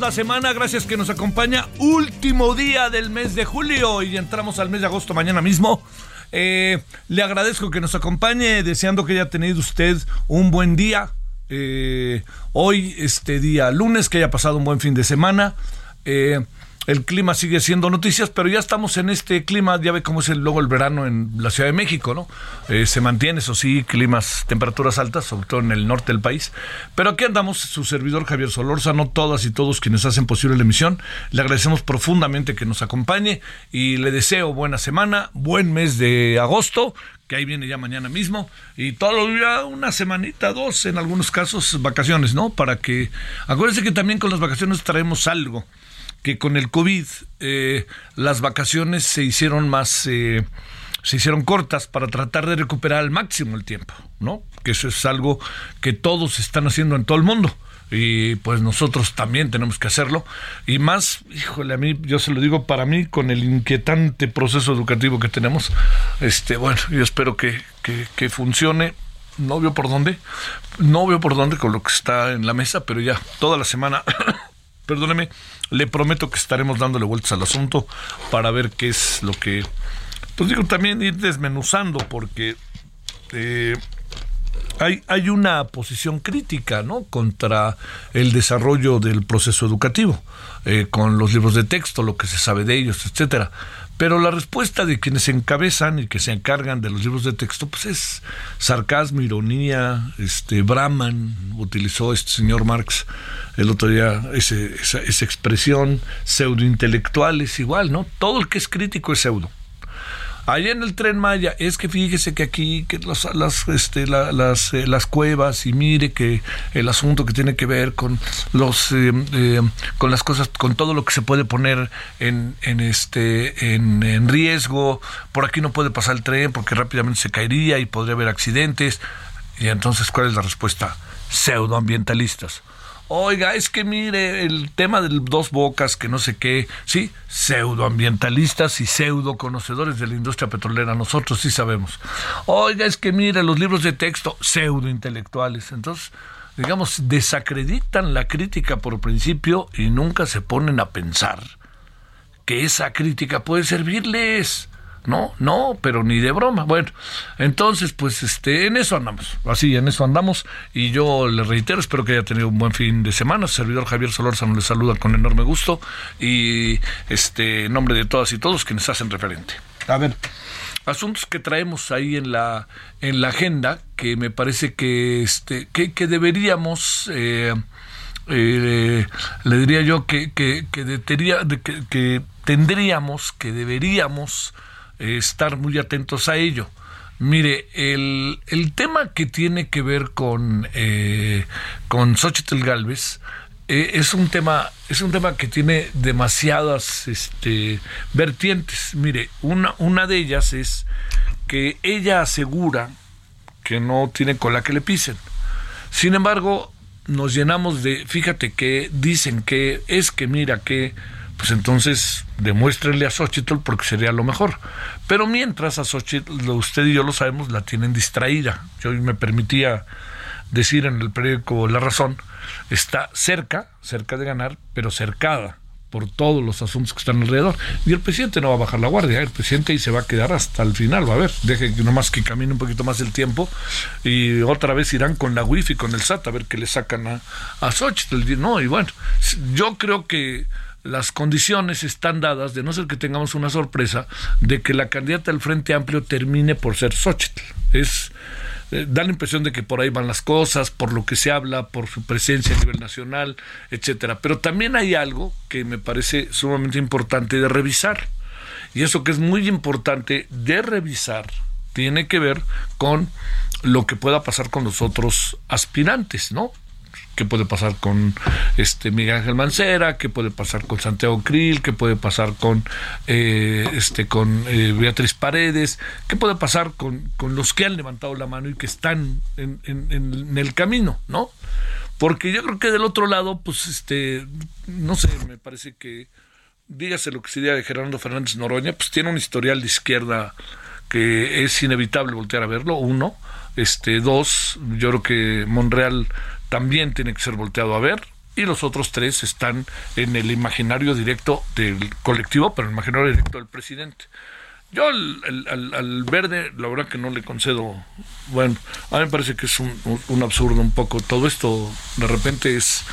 La semana, gracias que nos acompaña, último día del mes de julio y entramos al mes de agosto mañana mismo. Eh, le agradezco que nos acompañe, deseando que haya tenido usted un buen día. Eh, hoy, este día lunes, que haya pasado un buen fin de semana. Eh, el clima sigue siendo noticias, pero ya estamos en este clima, ya ve cómo es el, luego el verano en la Ciudad de México, ¿no? Eh, se mantiene, eso sí, climas, temperaturas altas, sobre todo en el norte del país. Pero aquí andamos, su servidor Javier Solórzano, todas y todos quienes hacen posible la emisión. Le agradecemos profundamente que nos acompañe y le deseo buena semana, buen mes de agosto, que ahí viene ya mañana mismo, y todo ya una semanita, dos, en algunos casos, vacaciones, ¿no? Para que, acuérdense que también con las vacaciones traemos algo que con el COVID eh, las vacaciones se hicieron más, eh, se hicieron cortas para tratar de recuperar al máximo el tiempo, ¿no? Que eso es algo que todos están haciendo en todo el mundo. Y pues nosotros también tenemos que hacerlo. Y más, híjole, a mí, yo se lo digo, para mí, con el inquietante proceso educativo que tenemos, este, bueno, yo espero que, que, que funcione no veo por dónde, no veo por dónde con lo que está en la mesa, pero ya toda la semana, perdóneme, le prometo que estaremos dándole vueltas al asunto para ver qué es lo que, pues digo, también ir desmenuzando, porque eh, hay, hay una posición crítica, ¿no? Contra el desarrollo del proceso educativo, eh, con los libros de texto, lo que se sabe de ellos, etcétera. Pero la respuesta de quienes se encabezan y que se encargan de los libros de texto, pues es sarcasmo, ironía, este Brahman, utilizó este señor Marx el otro día ese, esa, esa expresión, pseudointelectuales igual, ¿no? Todo el que es crítico es pseudo. Allá en el tren Maya, es que fíjese que aquí, que las, este, la, las, eh, las cuevas, y mire que el asunto que tiene que ver con los, eh, eh, con las cosas, con todo lo que se puede poner en, en este, en, en riesgo, por aquí no puede pasar el tren porque rápidamente se caería y podría haber accidentes. Y entonces, ¿cuál es la respuesta? Pseudoambientalistas. Oiga, es que mire el tema de dos bocas, que no sé qué, sí, pseudoambientalistas y pseudo conocedores de la industria petrolera, nosotros sí sabemos. Oiga, es que mire los libros de texto, pseudo intelectuales. Entonces, digamos, desacreditan la crítica por principio y nunca se ponen a pensar que esa crítica puede servirles. No, no, pero ni de broma. Bueno, entonces, pues, este, en eso andamos. Así, en eso andamos. Y yo le reitero, espero que haya tenido un buen fin de semana. Servidor Javier Solórzano le saluda con enorme gusto. Y este, en nombre de todas y todos quienes hacen referente. A ver, asuntos que traemos ahí en la en la agenda que me parece que este que, deberíamos eh, eh, le diría yo que que, que, que, que tendríamos que deberíamos estar muy atentos a ello Mire, el, el, tema que tiene que ver con, eh, con Xochitl Galvez eh, es un tema es un tema que tiene demasiadas este, vertientes. Mire, una, una de ellas es que ella asegura que no tiene cola que le pisen. Sin embargo, nos llenamos de, fíjate que dicen que es que mira que pues entonces demuéstrenle a Xochitl porque sería lo mejor. Pero mientras a Xochitl, usted y yo lo sabemos, la tienen distraída. Yo me permitía decir en el periódico La Razón, está cerca, cerca de ganar, pero cercada por todos los asuntos que están alrededor. Y el presidente no va a bajar la guardia, ¿eh? el presidente ahí se va a quedar hasta el final, va a ver, deje que nomás que camine un poquito más el tiempo y otra vez irán con la wifi, con el SAT, a ver qué le sacan a, a Xochitl. No, y bueno, yo creo que las condiciones están dadas, de no ser que tengamos una sorpresa, de que la candidata del Frente Amplio termine por ser Xochitl. Es, eh, da la impresión de que por ahí van las cosas, por lo que se habla, por su presencia a nivel nacional, etcétera. Pero también hay algo que me parece sumamente importante de revisar. Y eso que es muy importante de revisar tiene que ver con lo que pueda pasar con los otros aspirantes, ¿no? Qué puede pasar con este Miguel Ángel Mancera, qué puede pasar con Santiago Krill, qué puede pasar con eh, este con eh, Beatriz Paredes, qué puede pasar con, con, los que han levantado la mano y que están en, el camino, ¿no? Porque yo creo que del otro lado, pues este, no sé, me parece que dígase lo que se diga de Gerardo Fernández Noroña, pues tiene un historial de izquierda que es inevitable voltear a verlo, uno. Este, dos, yo creo que Monreal también tiene que ser volteado a ver y los otros tres están en el imaginario directo del colectivo, pero el imaginario directo del presidente. Yo al, verde, la verdad que no le concedo, bueno, a mí me parece que es un, un absurdo un poco, todo esto de repente es,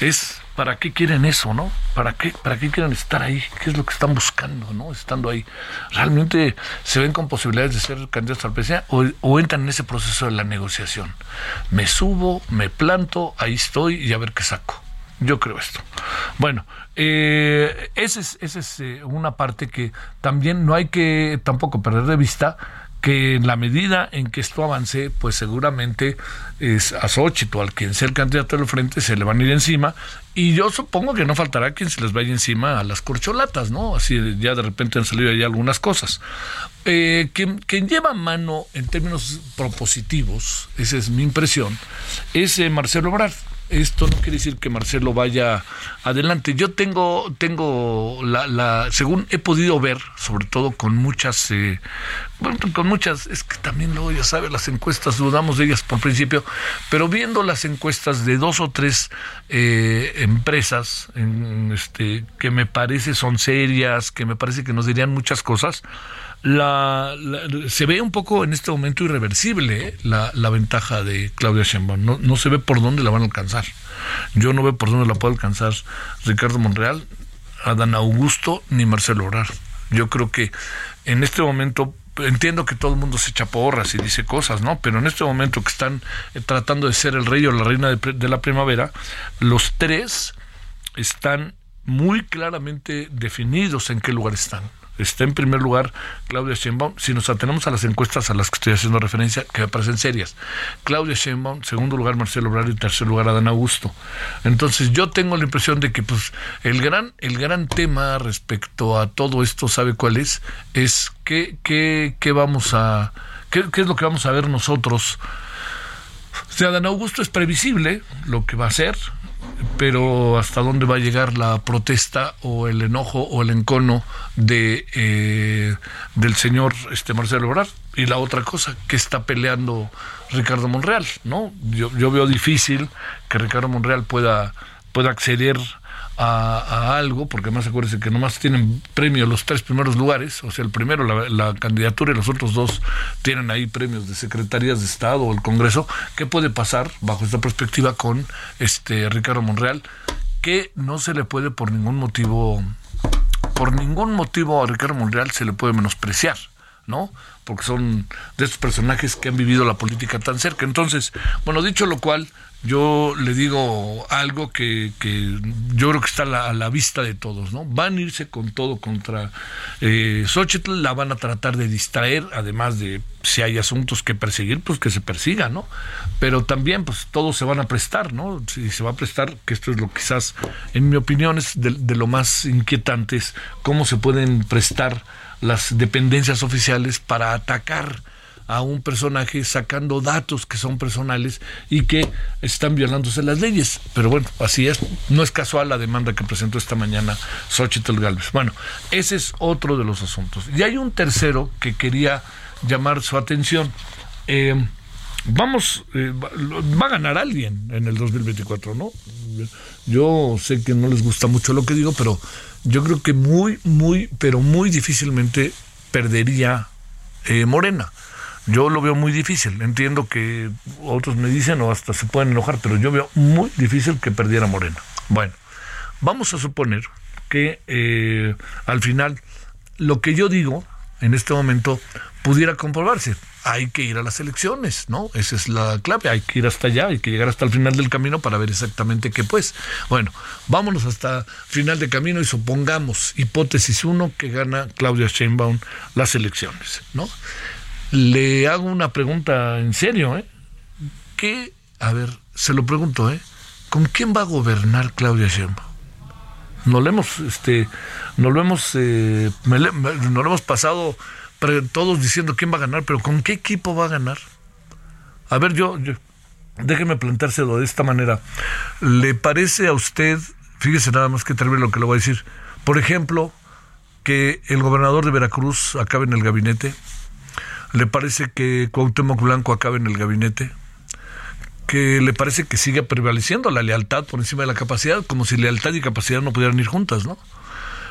es ¿para qué quieren eso, no? ¿Para qué, ¿Para qué quieren estar ahí? ¿Qué es lo que están buscando, no? Estando ahí. ¿Realmente se ven con posibilidades de ser candidatos al presidencia o, entran en ese proceso de la negociación? Me subo, me planto, ahí estoy y a ver qué saco. Yo creo esto. Bueno, eh, esa es, esa es eh, una parte que también no hay que tampoco perder de vista que en la medida en que esto avance, pues seguramente es a Xochitl, al quien sea el candidato del frente, se le van a ir encima. Y yo supongo que no faltará quien se les vaya encima a las corcholatas, ¿no? Así ya de repente han salido ya algunas cosas. Eh, quien, quien, lleva mano en términos propositivos, esa es mi impresión, es eh, Marcelo Ebrard esto no quiere decir que Marcelo vaya adelante. Yo tengo, tengo la, la según he podido ver, sobre todo con muchas, eh, bueno, con muchas, es que también luego ya sabe, las encuestas, dudamos de ellas por principio, pero viendo las encuestas de dos o tres eh, empresas en, este, que me parece son serias, que me parece que nos dirían muchas cosas, la, se ve un poco en este momento irreversible ¿eh? la, la, ventaja de Claudia Sheinbaum. No, no se ve por dónde la van a alcanzar. Yo no veo por dónde la puede alcanzar Ricardo Monreal, Adán Augusto ni Marcelo Obrar. Yo creo que en este momento entiendo que todo el mundo se echa porras y dice cosas, ¿no? Pero en este momento que están eh, tratando de ser el rey o la reina de, de la primavera, los tres están muy claramente definidos en qué lugar están está en primer lugar Claudia Sheinbaum, si nos atenemos a las encuestas a las que estoy haciendo referencia, que me parecen serias. Claudia Sheinbaum, segundo lugar Marcelo Obrador y tercer lugar Adán Augusto. Entonces yo tengo la impresión de que pues el gran, el gran tema respecto a todo esto, ¿sabe cuál es? Es qué, qué, qué vamos a, qué, qué es lo que vamos a ver nosotros. O sea, Adán Augusto es previsible lo que va a hacer, pero hasta dónde va a llegar la protesta o el enojo o el encono de eh, del señor este Marcelo Obrar y la otra cosa que está peleando Ricardo Monreal no yo, yo veo difícil que Ricardo Monreal pueda pueda acceder a, algo, porque más acuérdense que nomás tienen premio los tres primeros lugares, o sea, el primero la, candidatura y los otros dos tienen ahí premios de secretarías de Estado o el Congreso. ¿Qué puede pasar bajo esta perspectiva con este Ricardo Monreal? Que no se le puede por ningún motivo, por ningún motivo a Ricardo Monreal se le puede menospreciar. ¿no? Porque son de estos personajes que han vivido la política tan cerca. Entonces, bueno, dicho lo cual, yo le digo algo que, que yo creo que está a la, vista de todos, ¿no? Van a irse con todo contra eh, Xochitl, la van a tratar de distraer, además de si hay asuntos que perseguir, pues que se persiga, ¿no? Pero también, pues todos se van a prestar, ¿no? Si se va a prestar, que esto es lo quizás, en mi opinión, es de, de lo más inquietante, es cómo se pueden prestar las dependencias oficiales para atacar a un personaje sacando datos que son personales y que están violándose las leyes. Pero bueno, así es. No es casual la demanda que presentó esta mañana Xochitl Galvez. Bueno, ese es otro de los asuntos. Y hay un tercero que quería llamar su atención. Eh, vamos, eh, va a ganar alguien en el 2024, ¿no? Yo sé que no les gusta mucho lo que digo, pero yo creo que muy, muy, pero muy difícilmente perdería eh, Morena. Yo lo veo muy difícil. Entiendo que otros me dicen o hasta se pueden enojar, pero yo veo muy difícil que perdiera Morena. Bueno, vamos a suponer que eh, al final lo que yo digo en este momento pudiera comprobarse. Hay que ir a las elecciones, ¿no? Esa es la clave, hay que ir hasta allá, hay que llegar hasta el final del camino para ver exactamente qué pues. Bueno, vámonos hasta final de camino y supongamos, hipótesis uno, que gana Claudia Sheinbaum las elecciones, ¿no? Le hago una pregunta en serio, ¿eh? ¿Qué, a ver, se lo pregunto, ¿eh? ¿Con quién va a gobernar Claudia Sheinbaum? No lo hemos, este, no lo hemos, eh, no lo hemos pasado todos diciendo quién va a ganar, pero ¿con qué equipo va a ganar? A ver, yo, déjeme planteárselo de esta manera. ¿Le parece a usted, fíjese nada más que terrible lo que le voy a decir, por ejemplo, que el gobernador de Veracruz acabe en el gabinete? ¿Le parece que Cuauhtémoc Blanco acabe en el gabinete? que le parece que sigue prevaleciendo la lealtad por encima de la capacidad, como si lealtad y capacidad no pudieran ir juntas, ¿no?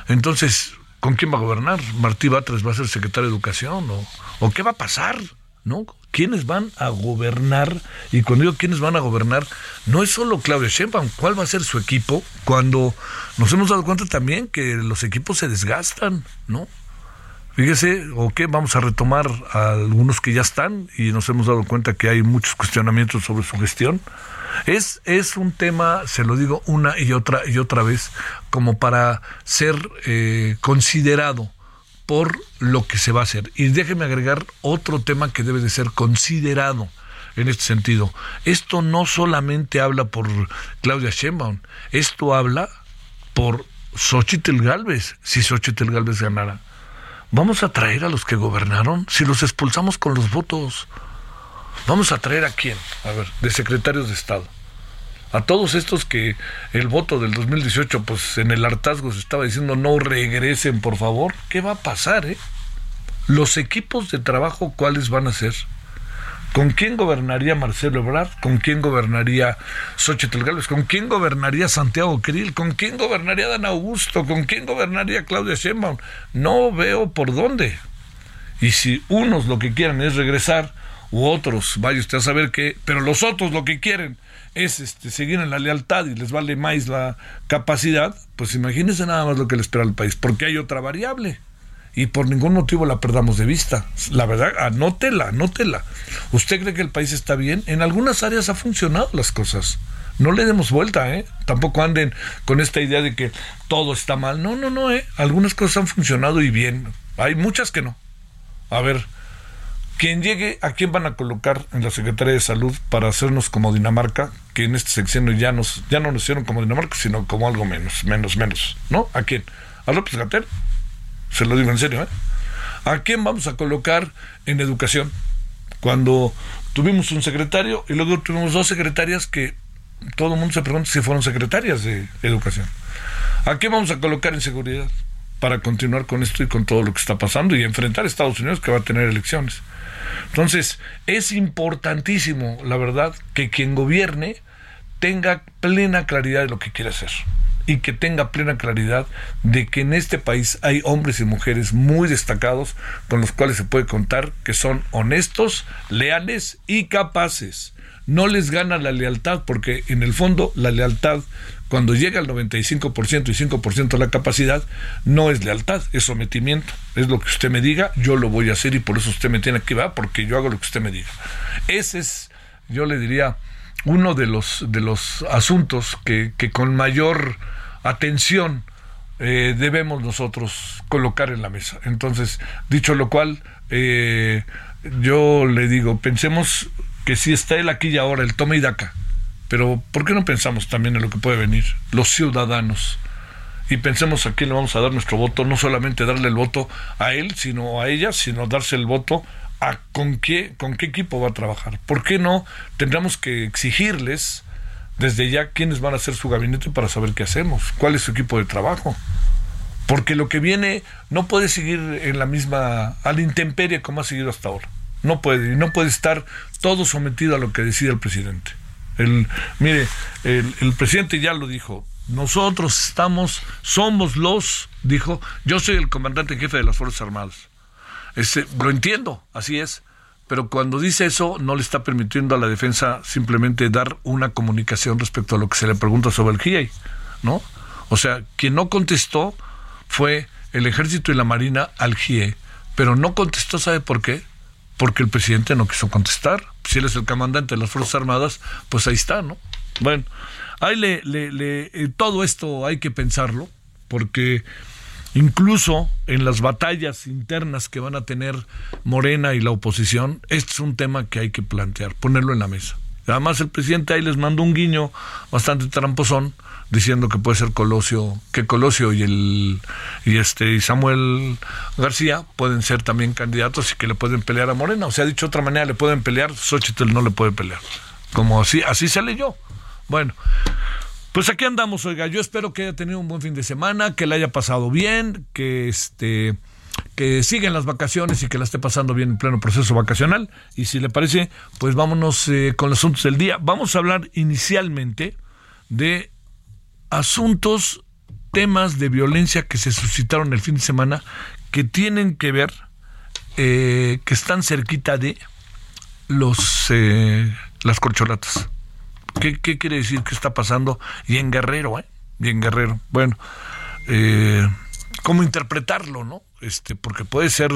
Entonces, ¿con quién va a gobernar? ¿Martí Batres va a ser secretario de Educación? ¿O, o qué va a pasar? ¿No? ¿Quiénes van a gobernar? Y cuando digo quiénes van a gobernar, no es solo Claudia Sheinbaum, ¿cuál va a ser su equipo? Cuando nos hemos dado cuenta también que los equipos se desgastan, ¿no? Fíjese, o qué, vamos a retomar a algunos que ya están y nos hemos dado cuenta que hay muchos cuestionamientos sobre su gestión. Es, es un tema, se lo digo una y otra y otra vez, como para ser eh, considerado por lo que se va a hacer. Y déjeme agregar otro tema que debe de ser considerado en este sentido. Esto no solamente habla por Claudia Sheinbaum, esto habla por Xochitl Galvez, si Xochitl Galvez ganara. ¿Vamos a traer a los que gobernaron? Si los expulsamos con los votos. ¿Vamos a traer a quién? A ver, de secretarios de Estado. A todos estos que el voto del 2018, pues en el hartazgo se estaba diciendo no regresen, por favor. ¿Qué va a pasar, eh? Los equipos de trabajo, ¿cuáles van a ser? ¿Con quién gobernaría Marcelo Ebrard? ¿Con quién gobernaría Xochitl Gálvez? ¿Con quién gobernaría Santiago Krill? ¿Con quién gobernaría Dan Augusto? ¿Con quién gobernaría Claudia Sheinbaum? No veo por dónde. Y si unos lo que quieren es regresar, u otros, vaya usted a saber qué, pero los otros lo que quieren es este, seguir en la lealtad y les vale más la capacidad, pues imagínense nada más lo que le espera al país, porque hay otra variable y por ningún motivo la perdamos de vista. La verdad, anótela, anótela. ¿Usted cree que el país está bien? En algunas áreas ha funcionado las cosas. No le demos vuelta, ¿eh? Tampoco anden con esta idea de que todo está mal. No, no, no, ¿eh? Algunas cosas han funcionado y bien. Hay muchas que no. A ver, quien llegue, ¿a quién van a colocar en la Secretaría de Salud para hacernos como Dinamarca? Que en este sexenio ya, nos, ya no nos hicieron como Dinamarca, sino como algo menos, menos, menos. ¿No? ¿A quién? ¿A López Gatel? Se lo digo en serio, ¿eh? ¿A quién vamos a colocar en educación? Cuando tuvimos un secretario y luego tuvimos dos secretarias que todo el mundo se pregunta si fueron secretarias de educación. ¿A quién vamos a colocar en seguridad? Para continuar con esto y con todo lo que está pasando y enfrentar a Estados Unidos que va a tener elecciones. Entonces, es importantísimo, la verdad, que quien gobierne tenga plena claridad de lo que quiere hacer. Y que tenga plena claridad de que en este país hay hombres y mujeres muy destacados con los cuales se puede contar que son honestos, leales y capaces. No les gana la lealtad porque en el fondo la lealtad cuando llega al 95% y 5% la capacidad, no es lealtad, es sometimiento. Es lo que usted me diga, yo lo voy a hacer y por eso usted me tiene que va, porque yo hago lo que usted me diga. Ese es, yo le diría, uno de los, de los asuntos que, que con mayor atención eh, debemos nosotros colocar en la mesa. Entonces, dicho lo cual, eh, yo le digo, pensemos que si está él aquí y ahora, el toma y daca, pero ¿por qué no pensamos también en lo que puede venir? Los ciudadanos. Y pensemos a quién le vamos a dar nuestro voto, no solamente darle el voto a él, sino a ella, sino darse el voto a con qué, con qué equipo va a trabajar. ¿Por qué no tendremos que exigirles desde ya quiénes van a ser su gabinete para saber qué hacemos, cuál es su equipo de trabajo. Porque lo que viene no puede seguir en la misma, a la intemperie como ha seguido hasta ahora. No puede, y no puede estar todo sometido a lo que decide el presidente. El, mire, el, el presidente ya lo dijo, nosotros estamos, somos los, dijo, yo soy el comandante en jefe de las Fuerzas Armadas. Este, lo entiendo, así es pero cuando dice eso no le está permitiendo a la defensa simplemente dar una comunicación respecto a lo que se le pregunta sobre el GIEI, ¿no? O sea, quien no contestó fue el ejército y la marina al GIE, pero no contestó, ¿sabe por qué? Porque el presidente no quiso contestar. Si él es el comandante de las Fuerzas Armadas, pues ahí está, ¿no? Bueno, ahí le, eh, todo esto hay que pensarlo, porque incluso en las batallas internas que van a tener Morena y la oposición, este es un tema que hay que plantear, ponerlo en la mesa. Además el presidente ahí les mandó un guiño bastante tramposón diciendo que puede ser Colosio, que Colosio y el y este y Samuel García pueden ser también candidatos y que le pueden pelear a Morena. O sea, dicho de otra manera, le pueden pelear, Xochitl no le puede pelear. Como así, así se leyó. Bueno, pues aquí andamos, oiga, yo espero que haya tenido un buen fin de semana, que le haya pasado bien, que este que sigan las vacaciones y que la esté pasando bien en pleno proceso vacacional. Y si le parece, pues vámonos eh, con los asuntos del día. Vamos a hablar inicialmente de asuntos, temas de violencia que se suscitaron el fin de semana que tienen que ver, eh, que están cerquita de los eh, las corcholatas. ¿Qué, quiere decir que está pasando? Y en Guerrero, ¿eh? Y en Guerrero. Bueno, eh, ¿cómo interpretarlo, no? Este, porque puede ser,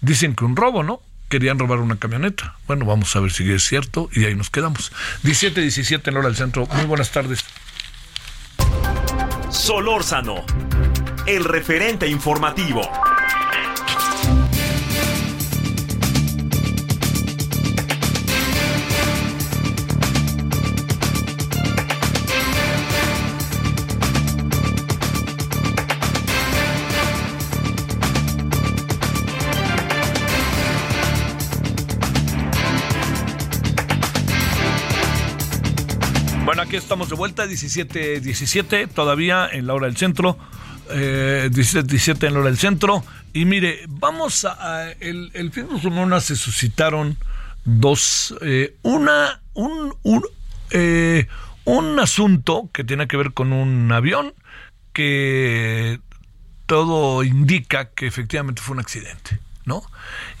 dicen que un robo, ¿no? Querían robar una camioneta. Bueno, vamos a ver si es cierto y ahí nos quedamos. 17, 17 en hora del centro. Muy buenas tardes. Solórzano, el referente informativo. Estamos de vuelta, 17, 17, todavía en la hora del centro. Eh, 17, 17 en la hora del centro. Y mire, vamos a. el, el, fin de semana se suscitaron dos. Eh, una. Un, un, eh, un asunto que tiene que ver con un avión que todo indica que efectivamente fue un accidente, ¿no?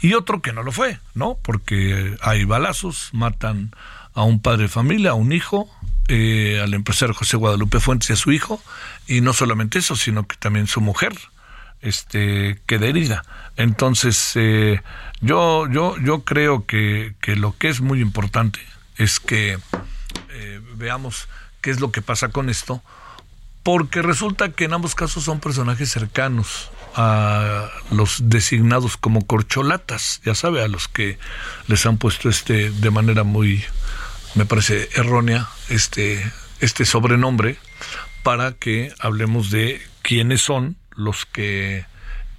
Y otro que no lo fue, ¿no? Porque hay balazos, matan a un padre de familia, a un hijo, eh, al empresario José Guadalupe Fuentes y a su hijo, y no solamente eso, sino que también su mujer este, queda herida. Entonces, eh, yo, yo, yo creo que, que, lo que es muy importante es que eh, veamos qué es lo que pasa con esto, porque resulta que en ambos casos son personajes cercanos a los designados como corcholatas, ya sabe, a los que les han puesto este de manera muy me parece errónea este, este sobrenombre para que hablemos de quiénes son los que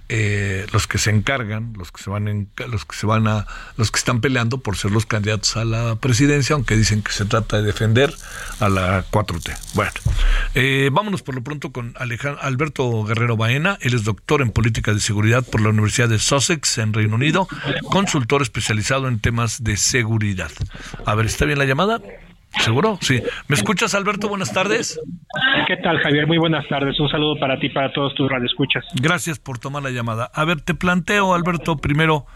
eh, los que se encargan, los que se van en, los que se van a, los que están peleando por ser los candidatos a la presidencia, aunque dicen que se trata de defender a la 4T. Bueno, eh, vámonos por lo pronto con Alejandro, Alberto Guerrero Baena. Él es doctor en política de seguridad por la Universidad de Sussex en Reino Unido, consultor especializado en temas de seguridad. A ver, ¿está bien la llamada? ¿Seguro? Sí. ¿Me escuchas, Alberto? Buenas tardes. ¿Qué tal, Javier? Muy buenas tardes. Un saludo para ti para todos tus radioescuchas. Gracias por tomar la llamada. A ver, te planteo, Alberto, primero,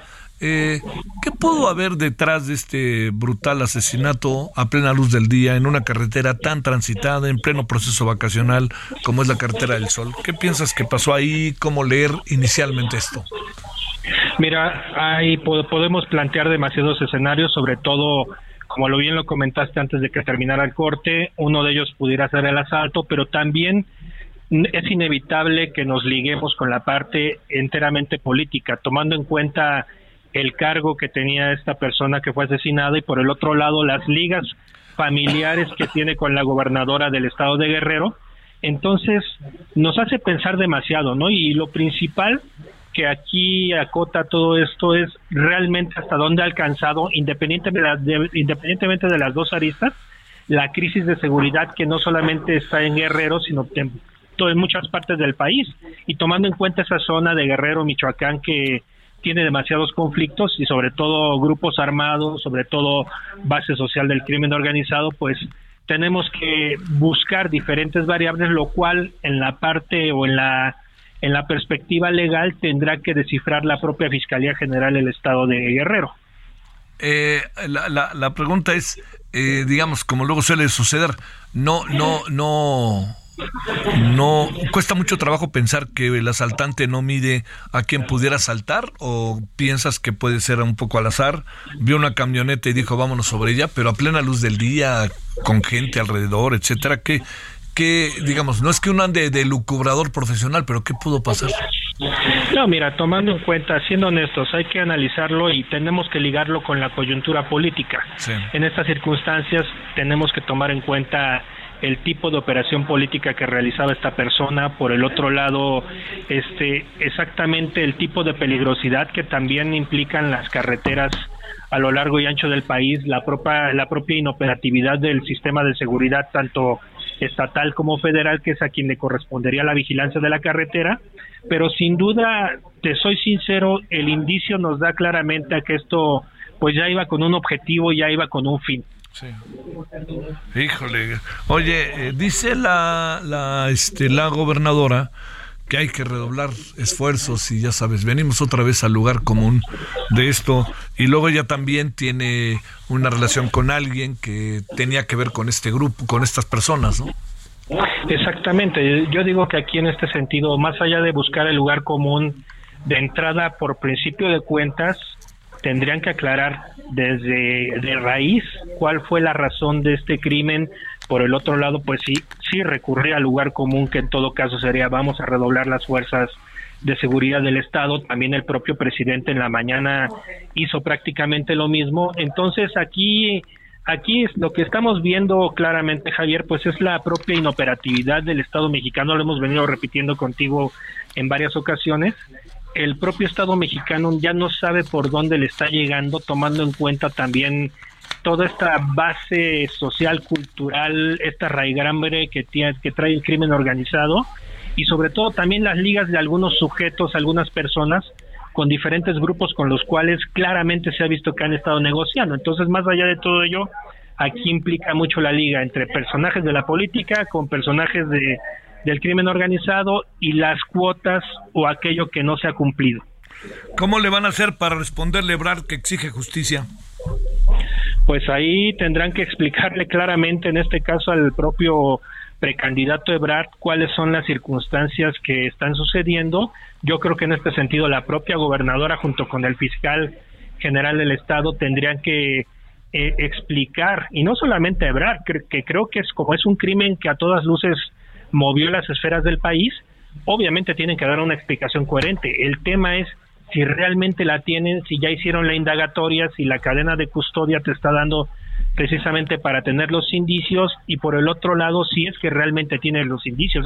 eh, ¿qué pudo haber detrás de este brutal asesinato a plena luz del día en una carretera tan transitada, en pleno proceso vacacional como es la carretera del Sol? ¿Qué piensas que pasó ahí? ¿Cómo leer inicialmente esto? Mira, ahí podemos plantear demasiados escenarios, sobre todo como lo bien lo comentaste antes de que terminara el corte, uno de ellos pudiera ser el asalto, pero también es inevitable que nos liguemos con la parte enteramente política, tomando en cuenta el cargo que tenía esta persona que fue asesinada y por el otro lado las ligas familiares que tiene con la gobernadora del estado de Guerrero. Entonces nos hace pensar demasiado, ¿no? Y lo principal que aquí acota todo esto es realmente hasta dónde ha alcanzado, independientemente de, independientemente de las dos aristas, la crisis de seguridad que no solamente está en Guerrero, sino en, en muchas partes del país. Y tomando en cuenta esa zona de Guerrero, Michoacán, que tiene demasiados conflictos y sobre todo grupos armados, sobre todo base social del crimen organizado, pues tenemos que buscar diferentes variables, lo cual en la parte o en la en la perspectiva legal tendrá que descifrar la propia Fiscalía General del Estado de Guerrero. Eh, la, la, pregunta es, eh, digamos, como luego suele suceder, no, no, no, no cuesta mucho trabajo pensar que el asaltante no mide a quien pudiera asaltar o piensas que puede ser un poco al azar. Vio una camioneta y dijo vámonos sobre ella pero a plena luz del día con gente alrededor etcétera que que digamos no es que uno ande de lucubrador profesional pero qué pudo pasar no, mira, tomando en cuenta, siendo honestos, hay que analizarlo y tenemos que ligarlo con la coyuntura política. En estas circunstancias tenemos que tomar en cuenta el tipo de operación política que realizaba esta persona, por el otro lado, este, exactamente el tipo de peligrosidad que también implican las carreteras a lo largo y ancho del país, la propia, la propia inoperatividad del sistema de seguridad, tanto estatal como federal, que es a quien le correspondería la vigilancia de la carretera, pero sin duda, te soy sincero, el indicio nos da claramente a que esto pues ya iba con un objetivo, ya iba con un fin. Sí. Híjole. Oye, eh, dice la, la, este, la gobernadora que hay que redoblar esfuerzos y ya sabes, venimos otra vez al lugar común de esto y luego ella también tiene una relación con alguien que tenía que ver con este grupo, con estas personas, ¿no? Exactamente, yo digo que aquí en este sentido, más allá de buscar el lugar común, de entrada por principio de cuentas, tendrían que aclarar desde de raíz cuál fue la razón de este crimen. Por el otro lado, pues sí, sí recurrir al lugar común, que en todo caso sería vamos a redoblar las fuerzas de seguridad del Estado. También el propio presidente en la mañana hizo prácticamente lo mismo. Entonces aquí aquí es lo que estamos viendo claramente, Javier, pues es la propia inoperatividad del Estado mexicano, lo hemos venido repitiendo contigo en varias ocasiones, el propio Estado mexicano ya no sabe por dónde le está llegando, tomando en cuenta también toda esta base social, cultural, esta raigrambre que, tiene, que trae el crimen organizado y sobre todo también las ligas de algunos sujetos, algunas personas con diferentes grupos con los cuales claramente se ha visto que han estado negociando. Entonces, más allá de todo ello, aquí implica mucho la liga entre personajes de la política con personajes de del crimen organizado y las cuotas o aquello que no se ha cumplido. ¿Cómo le van a hacer para responderle Ebrard que exige justicia? Pues ahí tendrán que explicarle claramente, en este caso al propio precandidato Ebrard, cuáles son las circunstancias que están sucediendo. Yo creo que en este sentido la propia gobernadora junto con el fiscal general del estado tendrían que eh, explicar, y no solamente Ebrard, que creo que es como es un crimen que a todas luces movió las esferas del país, obviamente tienen que dar una explicación coherente. El tema es si realmente la tienen, si ya hicieron la indagatoria, si la cadena de custodia te está dando precisamente para tener los indicios y por el otro lado si es que realmente tienen los indicios.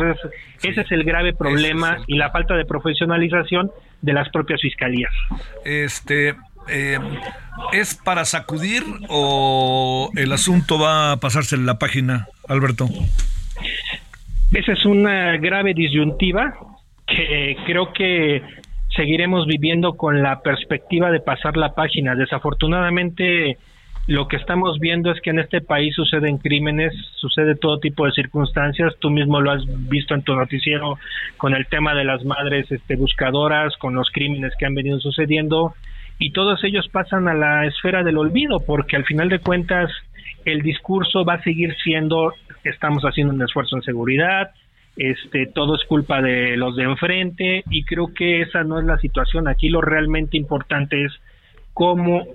Ese, es el grave problema y la falta de profesionalización de las propias fiscalías. Este, eh, ¿Es para sacudir o el asunto va a pasarse en la página, Alberto? Esa es una grave disyuntiva que creo que seguiremos viviendo con la perspectiva de pasar la página. Desafortunadamente, lo que estamos viendo es que en este país suceden crímenes, sucede todo tipo de circunstancias. Tú mismo lo has visto en tu noticiero con el tema de las madres este, buscadoras, con los crímenes que han venido sucediendo y todos ellos pasan a la esfera del olvido porque al final de cuentas el discurso va a seguir siendo estamos haciendo un esfuerzo en seguridad, este todo es culpa de los de enfrente y creo que esa no es la situación. Aquí lo realmente importante es cómo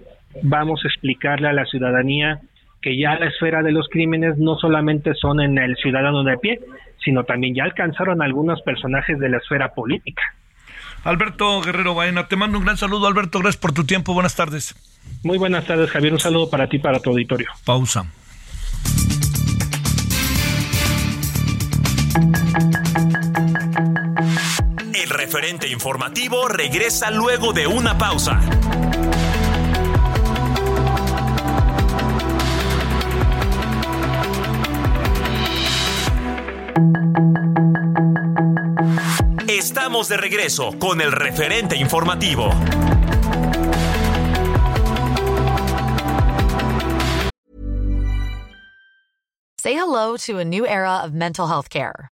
vamos a explicarle a la ciudadanía que ya la esfera de los crímenes no solamente son en el ciudadano de pie, sino también ya alcanzaron algunos personajes de la esfera política. Alberto Guerrero Baena, te mando un gran saludo, Alberto, gracias por tu tiempo, buenas tardes. Muy buenas tardes, Javier, un saludo para ti y para tu auditorio. Pausa. Referente informativo regresa luego de una pausa. Estamos de regreso con el referente informativo. Say hello to a new era of mental health care.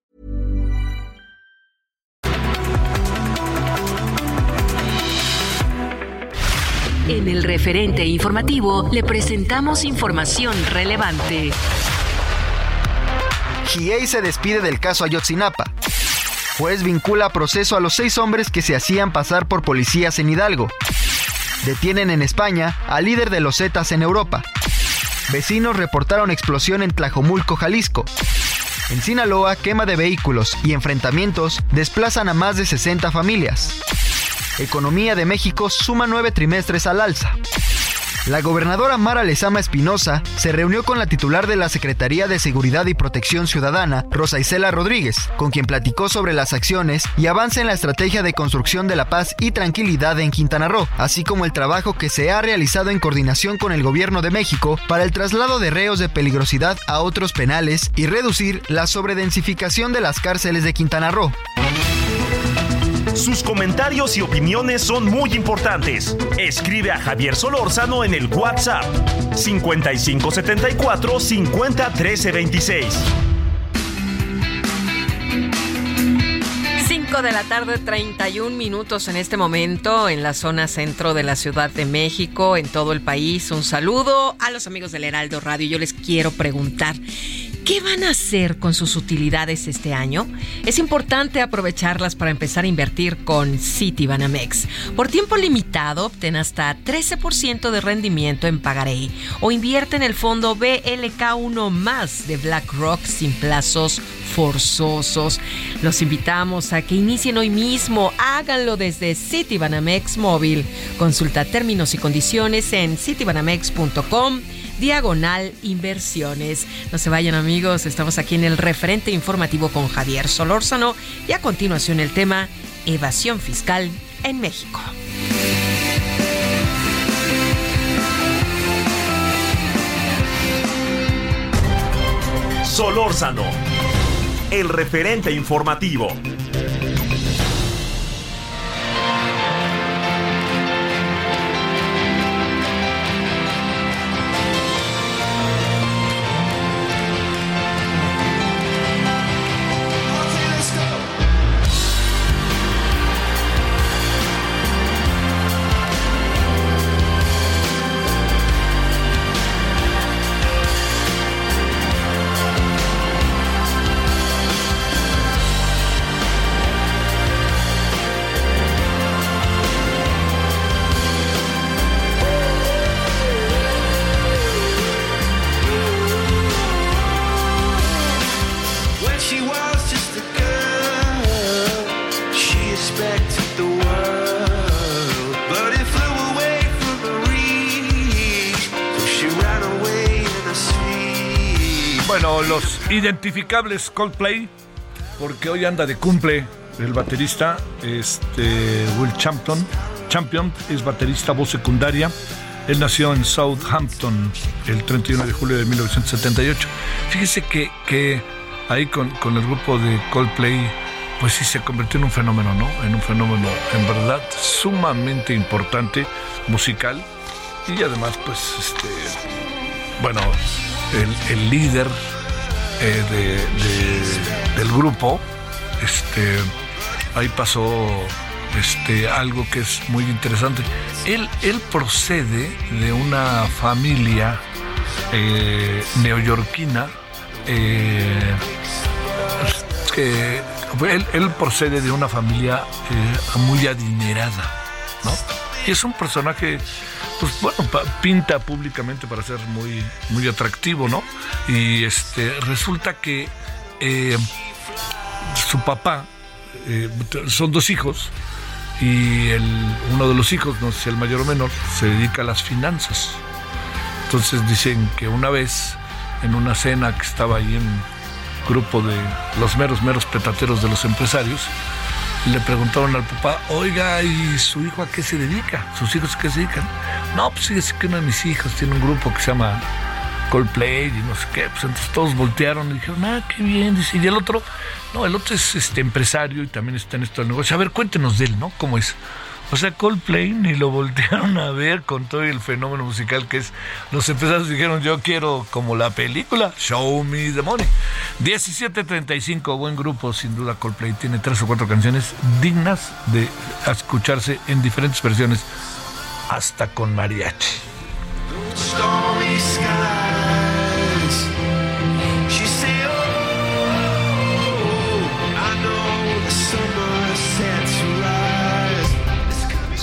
En el referente informativo le presentamos información relevante. GIEI se despide del caso Ayotzinapa. Juez vincula proceso a los seis hombres que se hacían pasar por policías en Hidalgo. Detienen en España al líder de los Zetas en Europa. Vecinos reportaron explosión en Tlajomulco, Jalisco. En Sinaloa, quema de vehículos y enfrentamientos desplazan a más de 60 familias. Economía de México suma nueve trimestres al alza. La gobernadora Mara Lezama Espinosa se reunió con la titular de la Secretaría de Seguridad y Protección Ciudadana, Rosa Isela Rodríguez, con quien platicó sobre las acciones y avance en la estrategia de construcción de la paz y tranquilidad en Quintana Roo, así como el trabajo que se ha realizado en coordinación con el Gobierno de México para el traslado de reos de peligrosidad a otros penales y reducir la sobredensificación de las cárceles de Quintana Roo. Sus comentarios y opiniones son muy importantes. Escribe a Javier Solórzano en el WhatsApp 5574 50 13 26. 5 de la tarde, 31 minutos en este momento en la zona centro de la Ciudad de México, en todo el país. Un saludo a los amigos del Heraldo Radio. Yo les quiero preguntar, ¿Qué van a hacer con sus utilidades este año? Es importante aprovecharlas para empezar a invertir con Citibanamex. Por tiempo limitado, obtén hasta 13% de rendimiento en pagaré o invierte en el fondo BLK1 más de BlackRock sin plazos forzosos. Los invitamos a que inicien hoy mismo. Háganlo desde Citibanamex móvil. Consulta términos y condiciones en citibanamex.com diagonal inversiones. No se vayan amigos, estamos aquí en el referente informativo con Javier Solórzano y a continuación el tema evasión fiscal en México. Solórzano, el referente informativo. Identificables Coldplay, porque hoy anda de cumple el baterista, este Will Champion, Champion es baterista voz secundaria. Él nació en Southampton el 31 de julio de 1978. Fíjese que, que ahí con, con el grupo de Coldplay, pues sí se convirtió en un fenómeno, ¿no? En un fenómeno en verdad sumamente importante, musical. Y además, pues, este, bueno, el, el líder eh, de, de- del grupo, este, ahí pasó este, algo que es muy interesante. Él, él procede de una familia eh, neoyorquina eh, que él, él procede de una familia muy adinerada, ¿no? Y es un personaje, pues bueno, pinta públicamente para ser muy, muy atractivo, ¿no? Y este resulta que eh, su papá, eh, son dos hijos, y el, uno de los hijos, no sé si el mayor o menor, se dedica a las finanzas. Entonces dicen que una vez, en una cena que estaba ahí en grupo de los meros, meros petateros de los empresarios, le preguntaron al papá, oiga, ¿y su hijo a qué se dedica? ¿Sus hijos a qué se dedican? No, pues fíjese que uno de mis hijos tiene un grupo que se llama Coldplay y no sé qué. Pues entonces todos voltearon y dijeron, ah, qué bien. Y el otro, no, el otro es este empresario y también está en esto del negocio. A ver, cuéntenos de él, ¿no? ¿Cómo es? O sea, Coldplay ni lo voltearon a ver con todo el fenómeno musical que es. Los empresarios dijeron, yo quiero como la película, Show Me the Money. 1735, buen grupo, sin duda Coldplay. Tiene tres o cuatro canciones dignas de escucharse en diferentes versiones, hasta con mariachi.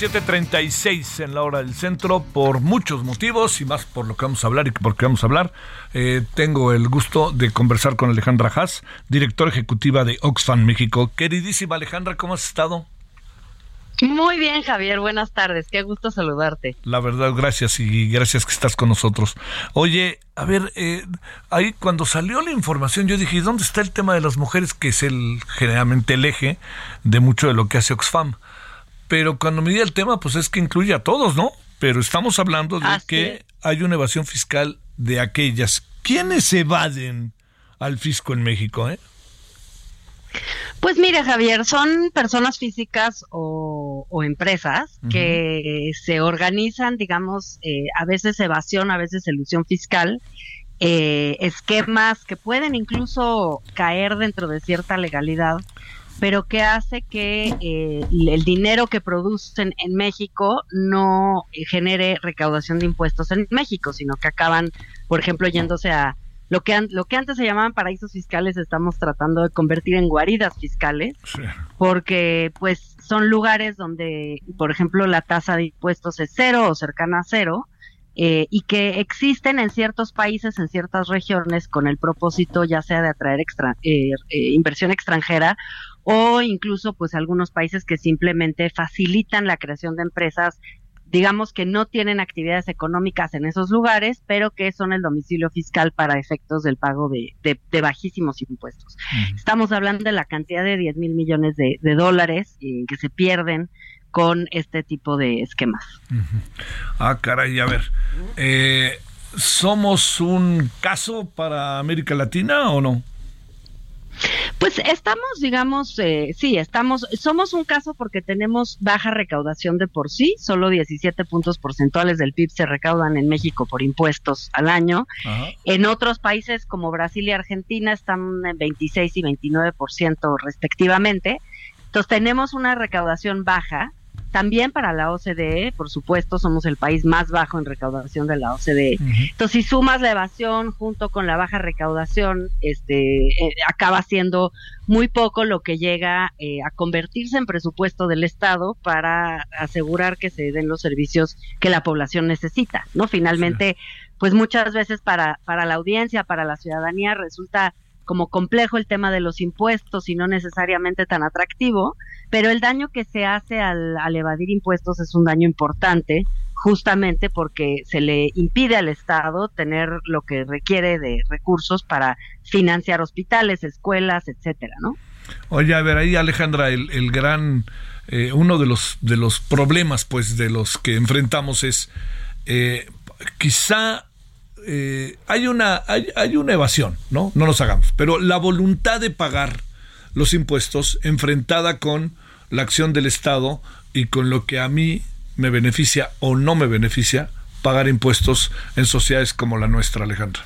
Bueno, 17.36 en la hora del centro, por muchos motivos y más por lo que vamos a hablar y por qué vamos a hablar. eh, tengo el gusto de conversar con Alejandra Haas, directora ejecutiva de Oxfam México. Queridísima Alejandra, ¿cómo has estado? Muy bien, Javier. Buenas tardes. Qué gusto saludarte. La verdad, gracias y gracias que estás con nosotros. Oye, a ver, eh, ahí cuando salió la información yo dije, ¿y ¿dónde está el tema de las mujeres? Que es el generalmente el eje de mucho de lo que hace Oxfam. Pero cuando me di el tema, pues es que incluye a todos, ¿no? Pero estamos hablando de Así que es. hay una evasión fiscal de aquellas. ¿Quiénes evaden al fisco en México, eh? Pues mira, Javier, son personas físicas o, o empresas que se organizan, digamos, eh, a veces evasión, a veces elusión fiscal, eh, esquemas que pueden incluso caer dentro de cierta legalidad, pero que hace que eh, el dinero que producen en México no eh, genere recaudación de impuestos en México, sino que acaban, por ejemplo, yéndose a lo que, an- lo que antes se llamaban paraísos fiscales, estamos tratando de convertir en guaridas fiscales, Sí. porque pues son lugares donde, por ejemplo, la tasa de impuestos es cero o cercana a cero, eh, y que existen en ciertos países, en ciertas regiones, con el propósito ya sea de atraer extra- eh, eh, inversión extranjera o incluso pues algunos países que simplemente facilitan la creación de empresas digamos que no tienen actividades económicas en esos lugares, pero que son el domicilio fiscal para efectos del pago de, de- de bajísimos impuestos. Estamos hablando de la cantidad de 10 mil millones de, de dólares eh, que se pierden con este tipo de esquemas. Ah, caray, a ver. eh, ¿Somos un caso para América Latina o no? Pues estamos, digamos, eh, sí, estamos, somos un caso porque tenemos baja recaudación de por sí, solo 17 puntos porcentuales del PIB se recaudan en México por impuestos al año. Ajá. En otros países como Brasil y Argentina están en 26 y 29% respectivamente. Entonces tenemos una recaudación baja también para la OCDE, por supuesto, somos el país más bajo en recaudación de la OCDE. Entonces, si sumas la evasión junto con la baja recaudación, este, eh, acaba siendo muy poco lo que llega eh, a convertirse en presupuesto del Estado para asegurar que se den los servicios que la población necesita, ¿no? Finalmente, pues muchas veces para, para la audiencia, para la ciudadanía, resulta como complejo el tema de los impuestos y no necesariamente tan atractivo, pero el daño que se hace al, al evadir impuestos es un daño importante, justamente porque se le impide al Estado tener lo que requiere de recursos para financiar hospitales, escuelas, etcétera, ¿no? Oye, a ver, ahí Alejandra, el, el gran, eh, uno de los, de los problemas, pues, de los que enfrentamos es, eh, quizá eh, hay, una, hay, hay, una evasión, ¿no? No nos hagamos, pero la voluntad de pagar los impuestos enfrentada con la acción del Estado y con lo que a mí me beneficia o no me beneficia pagar impuestos en sociedades como la nuestra, Alejandra.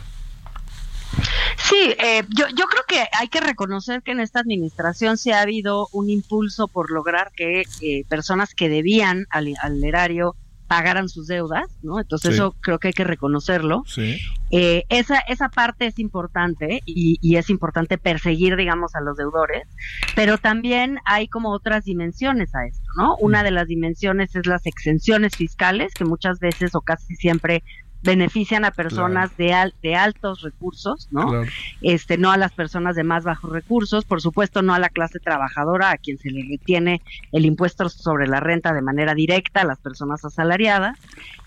Sí, eh, yo, yo creo que hay que reconocer que en esta administración se ha habido un impulso por lograr que eh, personas que debían al erario pagaran sus deudas, ¿no? Entonces Sí. eso creo que hay que reconocerlo. Sí. Eh, esa, esa parte es importante y, y es importante perseguir, digamos, a los deudores, pero también hay como otras dimensiones a esto, ¿no? Una de las dimensiones es las exenciones fiscales, que muchas veces o casi siempre benefician a personas de, al- de altos recursos, ¿no? Claro. este no a las personas de más bajos recursos, por supuesto no a la clase trabajadora a quien se le retiene el impuesto sobre la renta de manera directa a las personas asalariadas.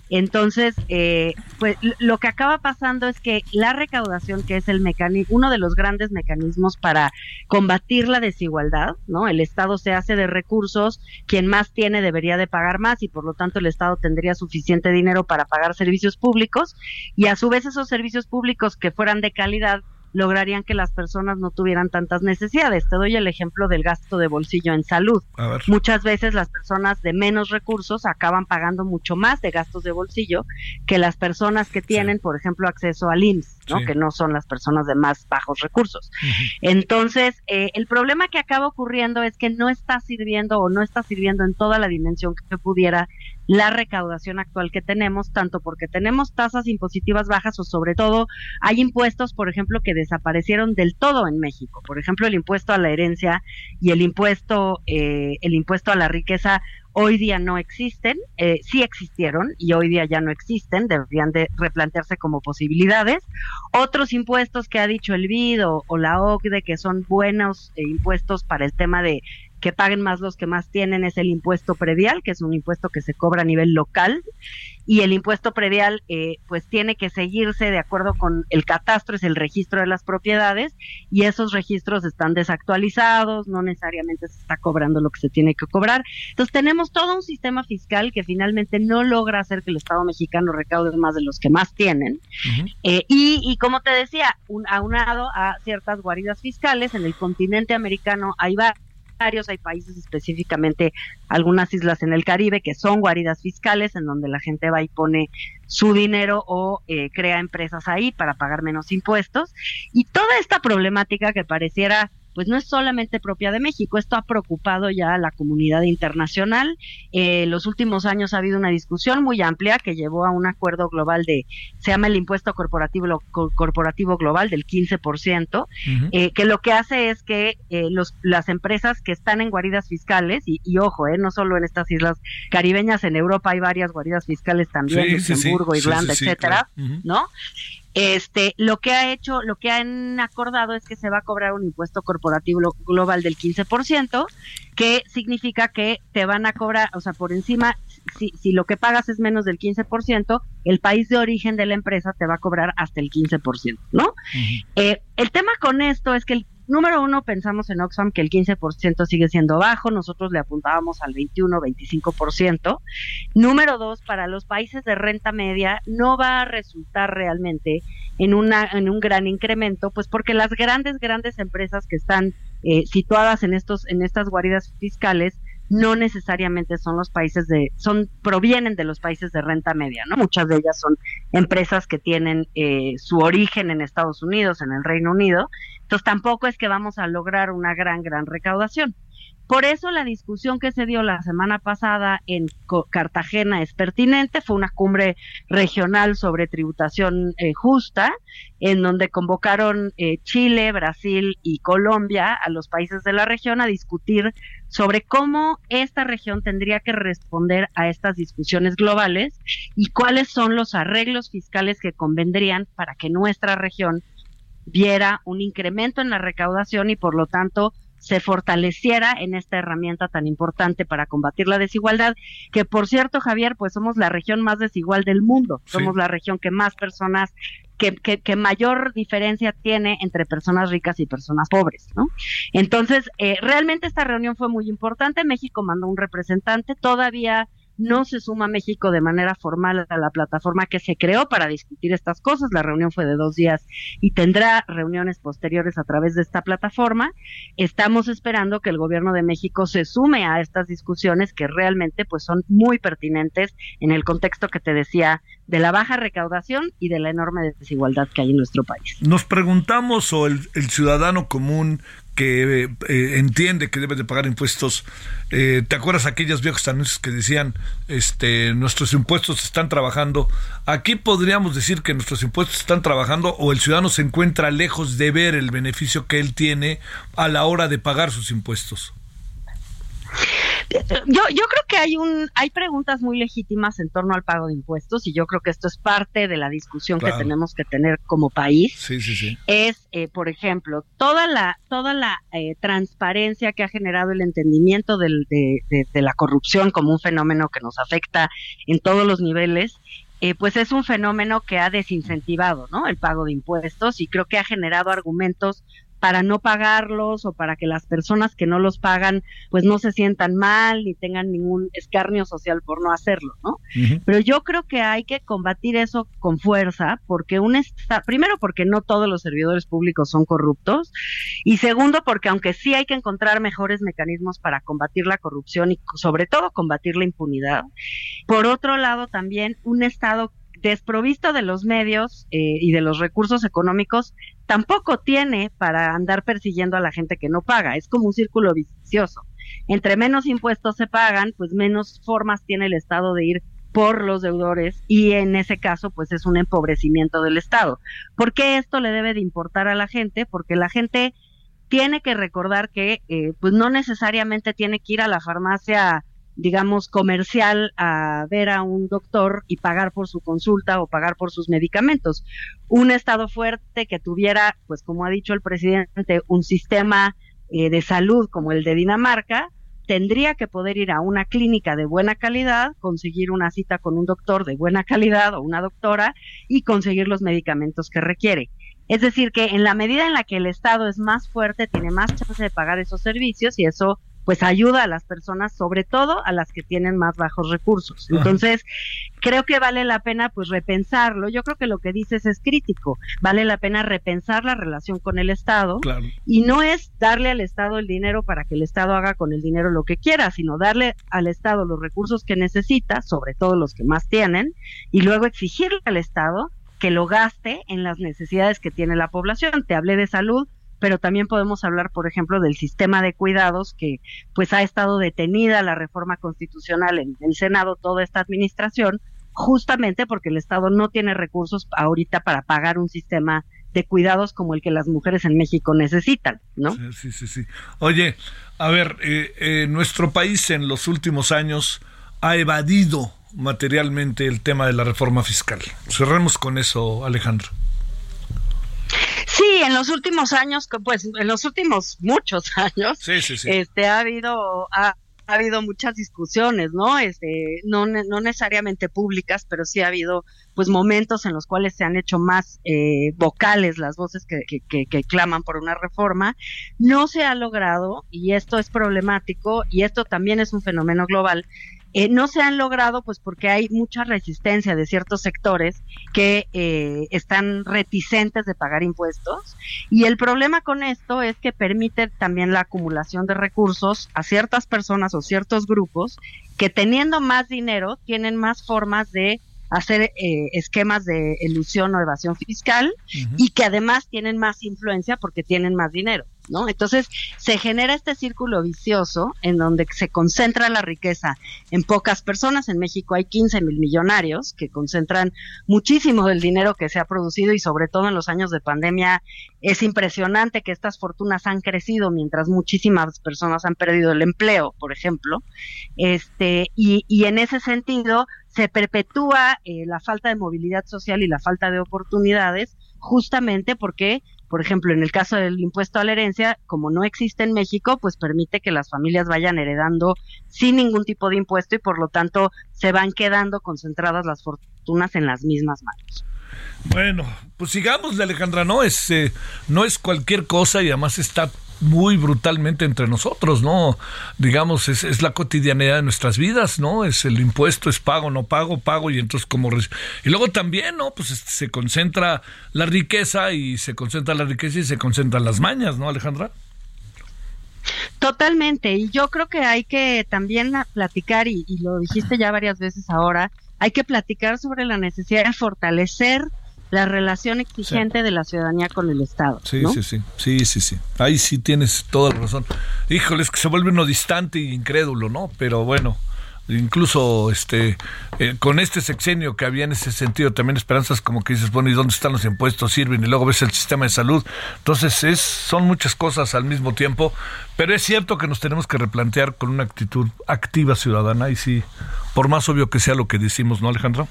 Entonces, eh, pues lo que acaba pasando es que la recaudación, que es el mecanismo, uno de los grandes mecanismos para combatir la desigualdad, ¿no? El Estado se hace de recursos, quien más tiene debería de pagar más y por lo tanto el Estado tendría suficiente dinero para pagar servicios públicos y a su vez esos servicios públicos que fueran de calidad lograrían que las personas no tuvieran tantas necesidades. Te doy el ejemplo del gasto de bolsillo en salud. Muchas veces las personas de menos recursos acaban pagando mucho más de gastos de bolsillo que las personas que tienen, por ejemplo, acceso al IMSS, ¿no? Sí. que no son las personas de más bajos recursos. Entonces, eh, el problema que acaba ocurriendo es que no está sirviendo o no está sirviendo en toda la dimensión que pudiera la recaudación actual que tenemos, tanto porque tenemos tasas impositivas bajas o sobre todo hay impuestos, por ejemplo, que desaparecieron del todo en México. Por ejemplo, el impuesto a la herencia y el impuesto, eh, el impuesto a la riqueza hoy día no existen, eh, sí existieron y hoy día ya no existen, deberían de replantearse como posibilidades. Otros impuestos que ha dicho el BID o, la OCDE que son buenos eh, impuestos para el tema de que paguen más los que más tienen es el impuesto predial, que es un impuesto que se cobra a nivel local y el impuesto predial eh, pues tiene que seguirse de acuerdo con el catastro, es el registro de las propiedades y esos registros están desactualizados, no necesariamente se está cobrando lo que se tiene que cobrar. Entonces tenemos todo un sistema fiscal que finalmente no logra hacer que el Estado mexicano recaude más de los que más tienen. Eh, y, y como te decía, un, aunado a ciertas guaridas fiscales, en el continente americano hay varios, hay países específicamente, algunas islas en el Caribe que son guaridas fiscales, en donde la gente va y pone su dinero o eh, crea empresas ahí para pagar menos impuestos. Y toda esta problemática que pareciera pues no es solamente propia de México, esto ha preocupado ya a la comunidad internacional. Eh, en los últimos años ha habido una discusión muy amplia que llevó a un acuerdo global de, se llama el impuesto corporativo, lo- corporativo global del 15%, eh, que lo que hace es que eh, los, las empresas que están en guaridas fiscales, y, y ojo, eh, no solo en estas islas caribeñas, en Europa hay varias guaridas fiscales también, Sí, sí, sí. Luxemburgo, Sí, Irlanda, etcétera, claro. ¿no? Este, lo que ha hecho, lo que han acordado es que se va a cobrar un impuesto corporativo lo- global del 15%, que significa que te van a cobrar, o sea, por encima, si, si lo que pagas es menos del 15%, el país de origen de la empresa te va a cobrar hasta el 15%, ¿no? Eh, el tema con esto es que el número uno pensamos en Oxfam que el 15% sigue siendo bajo, nosotros le apuntábamos al 21, 25%. Número dos, para los países de renta media no va a resultar realmente en una en un gran incremento, pues porque las grandes grandes empresas que están eh, situadas en estos en estas guaridas fiscales no necesariamente son los países de, son, provienen de los países de renta media, ¿no? Muchas de ellas son empresas que tienen eh, su origen en Estados Unidos, en el Reino Unido, entonces tampoco es que vamos a lograr una gran, gran recaudación. Por eso la discusión que se dio la semana pasada en Cartagena es pertinente, fue una cumbre regional sobre tributación eh, justa, en donde convocaron eh, Chile, Brasil y Colombia a los países de la región a discutir sobre cómo esta región tendría que responder a estas discusiones globales y cuáles son los arreglos fiscales que convendrían para que nuestra región viera un incremento en la recaudación y por lo tanto se fortaleciera en esta herramienta tan importante para combatir la desigualdad, que por cierto, Javier, pues somos la región más desigual del mundo, somos la región que más personas que, que, mayor diferencia tiene entre personas ricas y personas pobres, ¿no? Entonces, eh, realmente esta reunión fue muy importante. México mandó un representante, todavía no se suma México de manera formal a la plataforma que se creó para discutir estas cosas. La reunión fue de dos días y tendrá reuniones posteriores a través de esta plataforma. Estamos esperando que el gobierno de México se sume a estas discusiones que realmente pues son muy pertinentes en el contexto que te decía de la baja recaudación y de la enorme desigualdad que hay en nuestro país. Nos preguntamos o el, el ciudadano común que eh, entiende que debe de pagar impuestos. Eh, ¿Te acuerdas aquellos viejos anuncios que decían, este, nuestros impuestos están trabajando? Aquí podríamos decir que nuestros impuestos están trabajando o el ciudadano se encuentra lejos de ver el beneficio que él tiene a la hora de pagar sus impuestos. Yo, yo creo que hay un hay preguntas muy legítimas en torno al pago de impuestos y yo creo que esto es parte de la discusión que tenemos que tener como país. Sí, sí, sí. Es, eh, por ejemplo, toda la toda la eh, transparencia que ha generado el entendimiento del, de, de, la corrupción como un fenómeno que nos afecta en todos los niveles. Eh, pues es un fenómeno que ha desincentivado ¿no? el pago de impuestos y creo que ha generado argumentos para no pagarlos o para que las personas que no los pagan pues no se sientan mal ni tengan ningún escarnio social por no hacerlo, ¿no? Pero yo creo que hay que combatir eso con fuerza porque un primero porque no todos los servidores públicos son corruptos y segundo porque aunque sí hay que encontrar mejores mecanismos para combatir la corrupción y sobre todo combatir la impunidad, por otro lado también un estado desprovisto de los medios eh, y de los recursos económicos, tampoco tiene para andar persiguiendo a la gente que no paga. Es como un círculo vicioso. Entre menos impuestos se pagan, pues menos formas tiene el Estado de ir por los deudores y en ese caso pues es un empobrecimiento del Estado. ¿Por qué esto le debe de importar a la gente? Porque la gente tiene que recordar que eh, pues no necesariamente tiene que ir a la farmacia digamos, comercial a ver a un doctor y pagar por su consulta o pagar por sus medicamentos. Un Estado fuerte que tuviera, pues como ha dicho el presidente, un sistema eh, de salud como el de Dinamarca, tendría que poder ir a una clínica de buena calidad, conseguir una cita con un doctor de buena calidad o una doctora y conseguir los medicamentos que requiere. Es decir, que en la medida en la que el Estado es más fuerte, tiene más chance de pagar esos servicios y eso pues ayuda a las personas, sobre todo a las que tienen más bajos recursos. Entonces, creo que vale la pena pues repensarlo. Yo creo que lo que dices es crítico. Vale la pena repensar la relación con el Estado y no es darle al Estado el dinero para que el Estado haga con el dinero lo que quiera, sino darle al Estado los recursos que necesita, sobre todo los que más tienen, y luego exigirle al Estado que lo gaste en las necesidades que tiene la población. Te hablé de salud, pero también podemos hablar, por ejemplo, del sistema de cuidados que pues ha estado detenida la reforma constitucional en el Senado toda esta administración, justamente porque el Estado no tiene recursos ahorita para pagar un sistema de cuidados como el que las mujeres en México necesitan, ¿no? Sí, sí, sí. Oye, a ver, eh, eh, nuestro país en los últimos años ha evadido materialmente el tema de la reforma fiscal. Cerremos con eso, Alejandro. Sí, en los últimos años, pues en los últimos muchos años, este ha habido ha, habido muchas discusiones, ¿no? Este, no, no necesariamente públicas, pero sí ha habido pues momentos en los cuales se han hecho más eh, vocales las voces que, que, que, claman por una reforma. No se ha logrado, y esto es problemático, y esto también es un fenómeno global, eh, no se han logrado pues porque hay mucha resistencia de ciertos sectores que eh, están reticentes de pagar impuestos y el problema con esto es que permite también la acumulación de recursos a ciertas personas o ciertos grupos que teniendo más dinero tienen más formas de hacer eh, esquemas de ilusión o evasión fiscal y que además tienen más influencia porque tienen más dinero. ¿No? Entonces se genera este círculo vicioso en donde se concentra la riqueza en pocas personas. En México hay 15 mil millonarios que concentran muchísimo del dinero que se ha producido y sobre todo en los años de pandemia es impresionante que estas fortunas han crecido mientras muchísimas personas han perdido el empleo, por ejemplo. Este, y, en ese sentido se perpetúa eh, la falta de movilidad social y la falta de oportunidades justamente porque por ejemplo, en el caso del impuesto a la herencia, como no existe en México, pues permite que las familias vayan heredando sin ningún tipo de impuesto y por lo tanto se van quedando concentradas las fortunas en las mismas manos. Bueno, pues sigamos, Alejandra, no es, eh, no es cualquier cosa y además está muy brutalmente entre nosotros, ¿no? Digamos, es, es, la cotidianidad de nuestras vidas, ¿no? Es el impuesto, es pago, no pago, pago, y entonces como... Y luego también, ¿no? Pues se concentra la riqueza y se concentra la riqueza y se concentran las mañas, ¿no, Alejandra? Totalmente, y yo creo que hay que también platicar, y, y lo dijiste ya varias veces ahora, hay que platicar sobre la necesidad de fortalecer la relación exigente de la ciudadanía con el Estado. Sí, sí, sí, sí, sí, sí. Ahí sí tienes toda la razón. Híjole, es que se vuelve uno distante e incrédulo, ¿no? Pero bueno, incluso este eh, con este sexenio que había en ese sentido también esperanzas como que dices bueno y dónde están los impuestos sirven y luego ves el sistema de salud entonces es son muchas cosas al mismo tiempo pero es cierto que nos tenemos que replantear con una actitud activa ciudadana y sí por más obvio que sea lo que decimos no Alejandro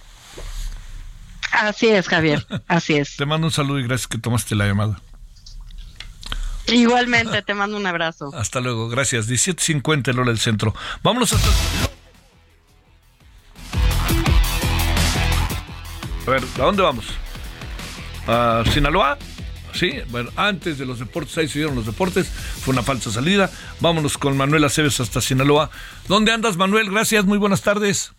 Así es, Javier, así es. Te mando un saludo y gracias que tomaste la llamada. Igualmente, te mando un abrazo. Hasta luego, gracias. 17.50 el hora del centro. Vámonos hasta... A ver, ¿a dónde vamos? ¿A Sinaloa? Sí, bueno, antes de los deportes, ahí se dieron los deportes, fue una falsa salida. Vámonos con Manuel Aceves hasta Sinaloa. ¿Dónde andas, Manuel? Gracias, muy buenas tardes.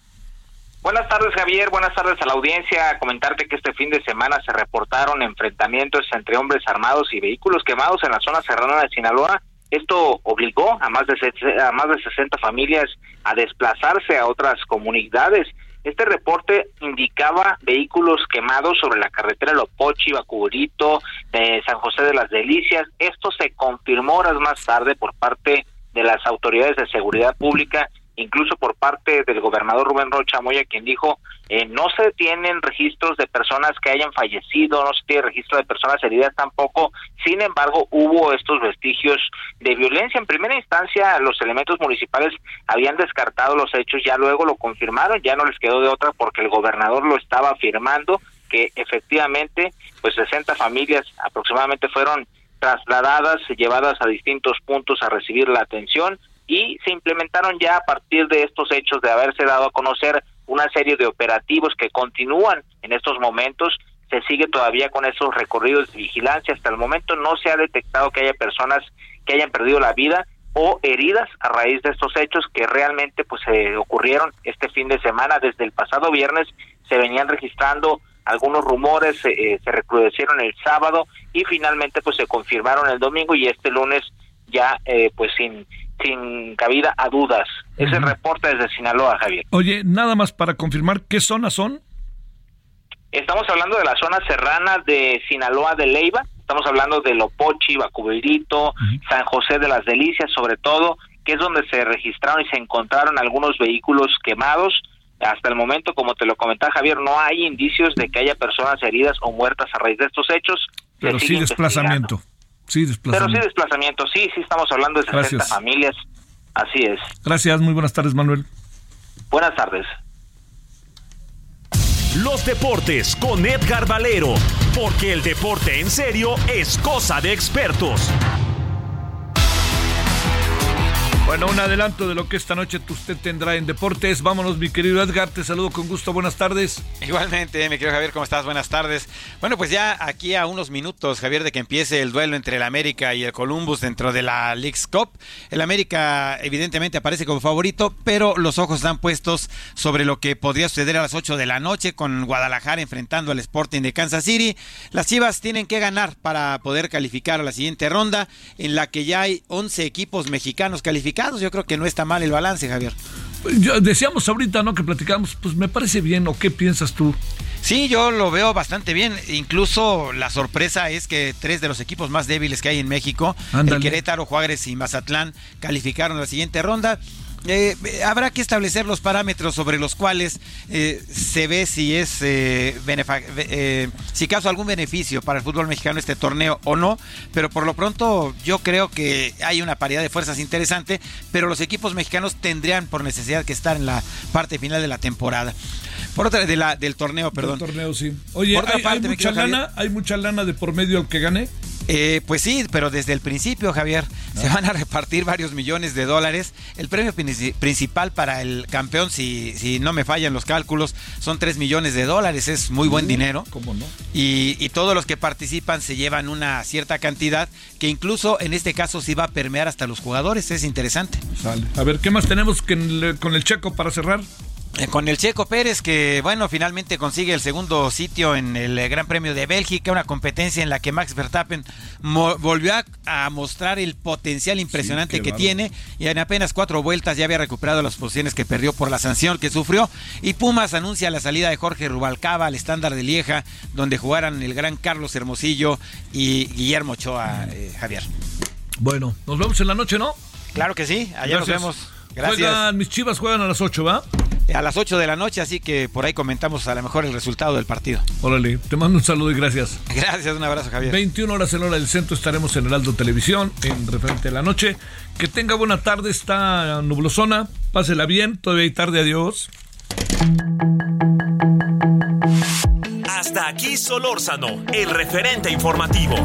Buenas tardes, Javier. Buenas tardes a la audiencia. Comentarte que este fin de semana se reportaron enfrentamientos entre hombres armados y vehículos quemados en la zona serrana de Sinaloa. Esto obligó a más de a más de 60 familias a desplazarse a otras comunidades. Este reporte indicaba vehículos quemados sobre la carretera Lopochi, Bacuburito, de San José de las Delicias. Esto se confirmó horas más tarde por parte de las autoridades de seguridad pública incluso por parte del gobernador Rubén Rocha Moya, quien dijo, eh, no se tienen registros de personas que hayan fallecido, no se tiene registro de personas heridas tampoco, sin embargo hubo estos vestigios de violencia. En primera instancia los elementos municipales habían descartado los hechos, ya luego lo confirmaron, ya no les quedó de otra porque el gobernador lo estaba afirmando que efectivamente pues 60 familias aproximadamente fueron trasladadas, llevadas a distintos puntos a recibir la atención y se implementaron ya a partir de estos hechos de haberse dado a conocer una serie de operativos que continúan en estos momentos. Se sigue todavía con esos recorridos de vigilancia. Hasta el momento no se ha detectado que haya personas que hayan perdido la vida o heridas a raíz de estos hechos que realmente pues se ocurrieron este fin de semana. Desde el pasado viernes se venían registrando algunos rumores, eh, se recrudecieron el sábado y finalmente pues se confirmaron el domingo y este lunes ya eh, pues sin sin cabida a dudas. Es el reporte desde Sinaloa, Javier. Oye, nada más para confirmar, ¿qué zonas son? Estamos hablando de la zona serrana de Sinaloa de Leiva, estamos hablando de Lopochi, Bacubirito, San José de las Delicias, sobre todo, que es donde se registraron y se encontraron algunos vehículos quemados. Hasta el momento, como te lo comentaba Javier, no hay indicios de que haya personas heridas o muertas a raíz de estos hechos. Pero sí desplazamiento. Sí, desplazamiento. Pero sí desplazamiento, sí, sí estamos hablando de 60 familias. Así es. Gracias, muy buenas tardes, Manuel. Buenas tardes. Los deportes con Edgar Valero, porque el deporte en serio es cosa de expertos. Bueno, un adelanto de lo que esta noche usted tendrá en deportes. Vámonos, mi querido Edgar, te saludo con gusto. Buenas tardes. Igualmente, mi querido Javier, ¿cómo estás? Buenas tardes. Bueno, pues ya aquí a unos minutos, Javier, de que empiece el duelo entre el América y el Columbus dentro de la League's Cup. El América evidentemente aparece como favorito, pero los ojos están puestos sobre lo que podría suceder a las 8 de la noche con Guadalajara enfrentando al Sporting de Kansas City. Las Chivas tienen que ganar para poder calificar a la siguiente ronda, en la que ya hay 11 equipos mexicanos calificados yo creo que no está mal el balance, Javier. Yo- decíamos ahorita, ¿no? Que platicábamos, pues me parece bien, ¿o qué piensas tú? Sí, yo lo veo bastante bien. Incluso la sorpresa es que tres de los equipos más débiles que hay en México, el Querétaro, Juárez y Mazatlán, calificaron a la siguiente ronda. Eh, eh, habrá que establecer los parámetros sobre los cuales eh, se ve si es eh, eh, si causa algún beneficio para el fútbol mexicano este torneo o no, pero por lo pronto yo creo que hay una paridad de fuerzas interesante, pero los equipos mexicanos tendrían por necesidad que estar en la parte final de la temporada. Por otra de la del torneo, perdón. Del torneo, sí. Oye, Por otra ¿hay, hay parte, mi mucha lana? ¿Hay mucha lana de por medio al que gane? Eh, pues sí, pero desde el principio, Javier, se van a repartir varios millones de dólares. El premio princi- principal para el campeón, si, si no me fallan los cálculos, son 3 millones de dólares. Es muy buen dinero. ¿Cómo no? Y, y todos los que participan se llevan una cierta cantidad que incluso en este caso sí va a permear hasta los jugadores. Es interesante. Sale. A ver, ¿qué más tenemos con el Checo para cerrar? Eh, Con el Checo Pérez, que bueno, finalmente consigue el segundo sitio en el eh, Gran Premio de Bélgica, una competencia en la que Max Verstappen volvió a, a mostrar el potencial impresionante Sí, que tiene y en apenas cuatro vueltas ya había recuperado las posiciones que perdió por la sanción que sufrió. Y Pumas anuncia la salida de Jorge Rubalcaba al estándar de Lieja, donde jugaran el gran Carlos Hermosillo y Guillermo Ochoa, eh, Javier. Bueno, nos vemos en la noche, ¿no? Claro que sí, allá nos Gracias. vemos. Gracias. Juegan, mis chivas juegan a las 8, ¿va? A las 8 de la noche, así que por ahí comentamos a lo mejor el resultado del partido. Órale, te mando un saludo y gracias. Gracias, un abrazo, Javier. 21 horas en hora del centro estaremos en Heraldo Televisión en referente a la noche. Que tenga buena tarde, está nublosona, pásela bien, todavía hay tarde, adiós. Hasta aquí Solórzano, el referente informativo.